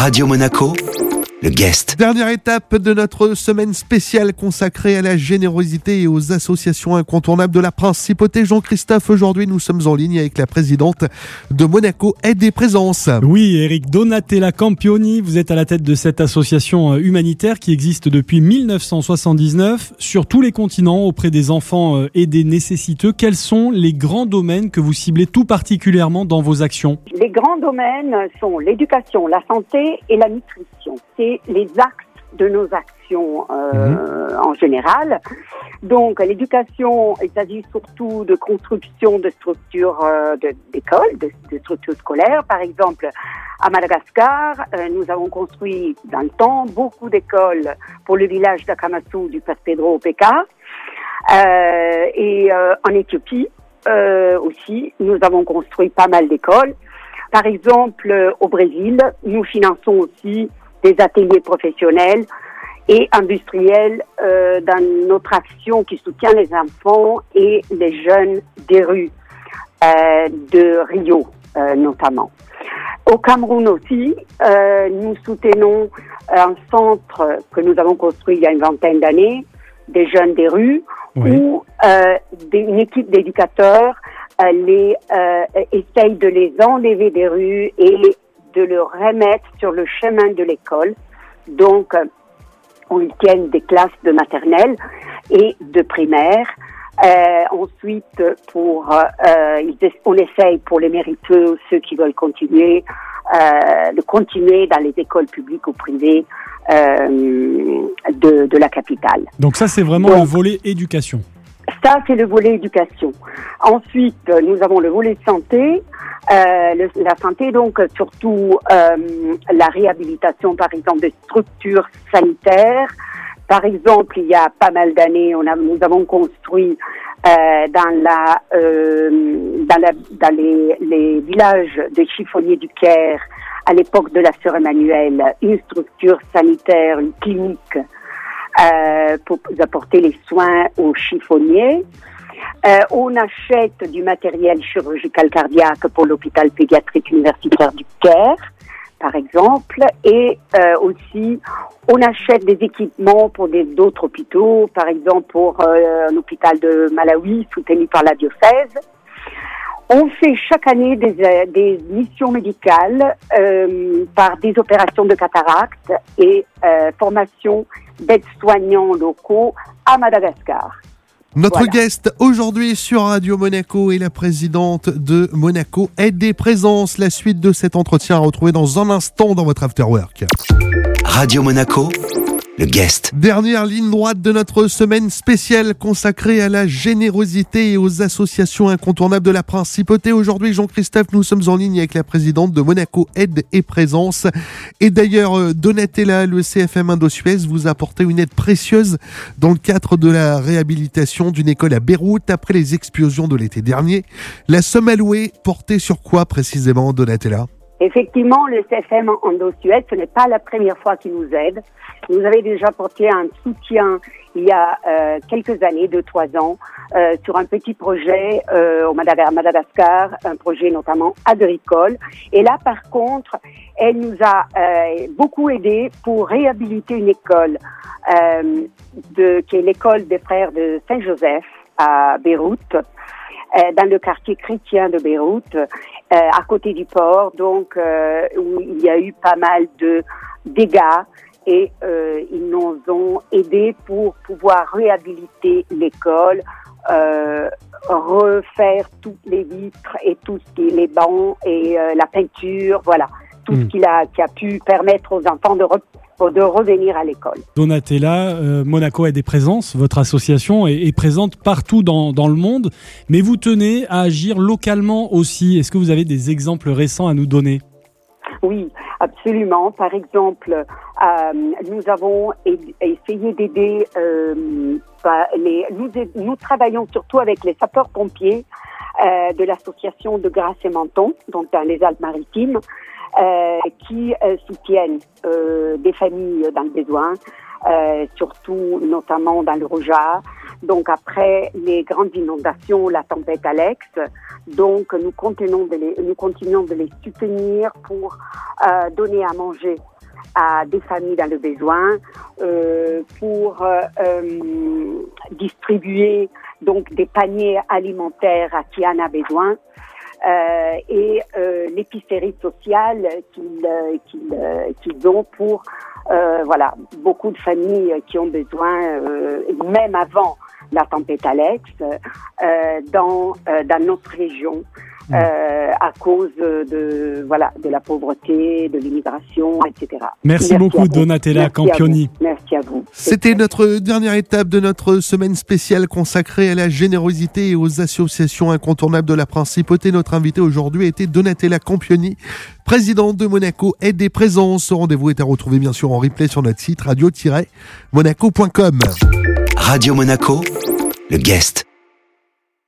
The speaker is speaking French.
Radio Monaco, le guest. Dernière étape de notre semaine spéciale consacrée à la générosité et aux associations incontournables de la principauté. Jean-Christophe, aujourd'hui nous sommes en ligne avec la présidente de Monaco Aide et Présence. Oui, Eric Donatella Campioni, vous êtes à la tête de cette association euh, humanitaire qui existe depuis 1979 sur tous les continents auprès des enfants euh, et des nécessiteux. Quels sont les grands domaines que vous ciblez tout particulièrement dans vos actions? Les grands domaines sont l'éducation, la santé et la nutrition les axes de nos actions euh, en général. Donc, l'éducation, il s'agit surtout de construction de structures euh, d'écoles, de, structures scolaires. Par exemple, à Madagascar, euh, nous avons construit dans le temps beaucoup d'écoles pour le village d'Akamasu du Père Pedro au PK. et en Éthiopie aussi, nous avons construit pas mal d'écoles. Par exemple, au Brésil, nous finançons aussi des ateliers professionnels et industriels euh, dans notre action qui soutient les enfants et les jeunes des rues euh, de Rio euh, notamment. Au Cameroun aussi, euh, nous soutenons un centre que nous avons construit il y a une vingtaine d'années, des jeunes des rues, où euh, une équipe d'éducateurs les essaye de les enlever des rues et de le remettre sur le chemin de l'école. Donc, on y tient des classes de maternelle et de primaire. Euh, ensuite, pour, euh, on essaye pour les mériteux, ceux qui veulent continuer, euh, de continuer dans les écoles publiques ou privées euh, de, de, la capitale. Donc ça, c'est vraiment le volet éducation. Ça, c'est le volet éducation. Ensuite, nous avons le volet santé. Euh, la santé, donc surtout euh, la réhabilitation, par exemple, des structures sanitaires. Par exemple, il y a pas mal d'années, on a, nous avons construit euh, dans la, euh, dans, la, dans les, les, villages de chiffonniers du Caire, à l'époque de la sœur Emmanuelle, une structure sanitaire, une clinique euh, pour apporter les soins aux chiffonniers. Euh, on achète du matériel chirurgical cardiaque pour l'hôpital pédiatrique universitaire du Caire, par exemple, et euh, aussi on achète des équipements pour d'autres hôpitaux, par exemple pour euh, un de Malawi soutenu par la diocèse. On fait chaque année des, euh, des missions médicales par des opérations de cataracte et formation d'aides-soignants locaux à Madagascar. Notre guest aujourd'hui sur Radio Monaco est la présidente de Monaco Aide des Présences. La suite de cet entretien à retrouver dans un instant dans votre Afterwork. Radio Monaco le guest. Dernière ligne droite de notre semaine spéciale consacrée à la générosité et aux associations incontournables de la principauté. Aujourd'hui, Jean-Christophe, nous sommes en ligne avec la présidente de Monaco Aide et Présence. Et d'ailleurs, euh, Donatella, le CFM Indosuez, vous a apporté une aide précieuse dans le cadre de la réhabilitation d'une école à Beyrouth après les explosions de l'été dernier. La somme allouée portait sur quoi précisément, Donatella? Effectivement, le CFM Indo-Suède, ce n'est pas la première fois qu'il nous aide. Nous avait déjà porté un soutien il y a euh, quelques années, deux, trois ans, euh, sur un petit projet euh, au Madagascar, un projet notamment agricole. Et là, par contre, elle nous a euh, beaucoup aidé pour réhabiliter une école qui est l'école des frères de Saint-Joseph à Beyrouth. Euh, dans le quartier chrétien de Beyrouth, euh, à côté du port, donc euh, où il y a eu pas mal de dégâts et ils nous ont aidés pour pouvoir réhabiliter l'école, refaire toutes les vitres et tout ce qui est les bancs et la peinture, voilà, tout ce hmm. qui a, qui a pu permettre aux enfants de de revenir à l'école. Donatella, euh, Monaco a des présences, votre association est, présente partout dans, dans, le monde, mais vous tenez à agir localement aussi. Est-ce que vous avez des exemples récents à nous donner? Oui, absolument. Par exemple, euh, nous avons essayé d'aider, euh, les, nous, nous, travaillons surtout avec les sapeurs-pompiers de l'association de Grasse et Menton, donc dans les Alpes-Maritimes, qui euh, soutiennent euh, des familles dans le besoin, surtout notamment dans le Roja, donc après les grandes inondations, la tempête Alex. Donc nous continuons de les, nous continuons de les soutenir pour euh, donner à manger à des familles dans le besoin, euh, pour euh, euh distribuer donc des paniers alimentaires à qui en a besoin. Euh, et euh, l'épicerie sociale qu'ils euh, qu'ils qu'ils ont pour voilà beaucoup de familles qui ont besoin même avant la tempête Alex dans dans notre région Mm. euh, à cause de voilà de la pauvreté, de l'immigration, etc. Merci, beaucoup Donatella Campioni. Merci à vous. C'était notre dernière étape de notre semaine spéciale consacrée à la générosité et aux associations incontournables de la principauté. Notre invité aujourd'hui était Donatella Campioni, présidente de Monaco Aide des Présences. Ce rendez-vous est à retrouver bien sûr en replay sur notre site radio-monaco.com. Radio Monaco, le guest.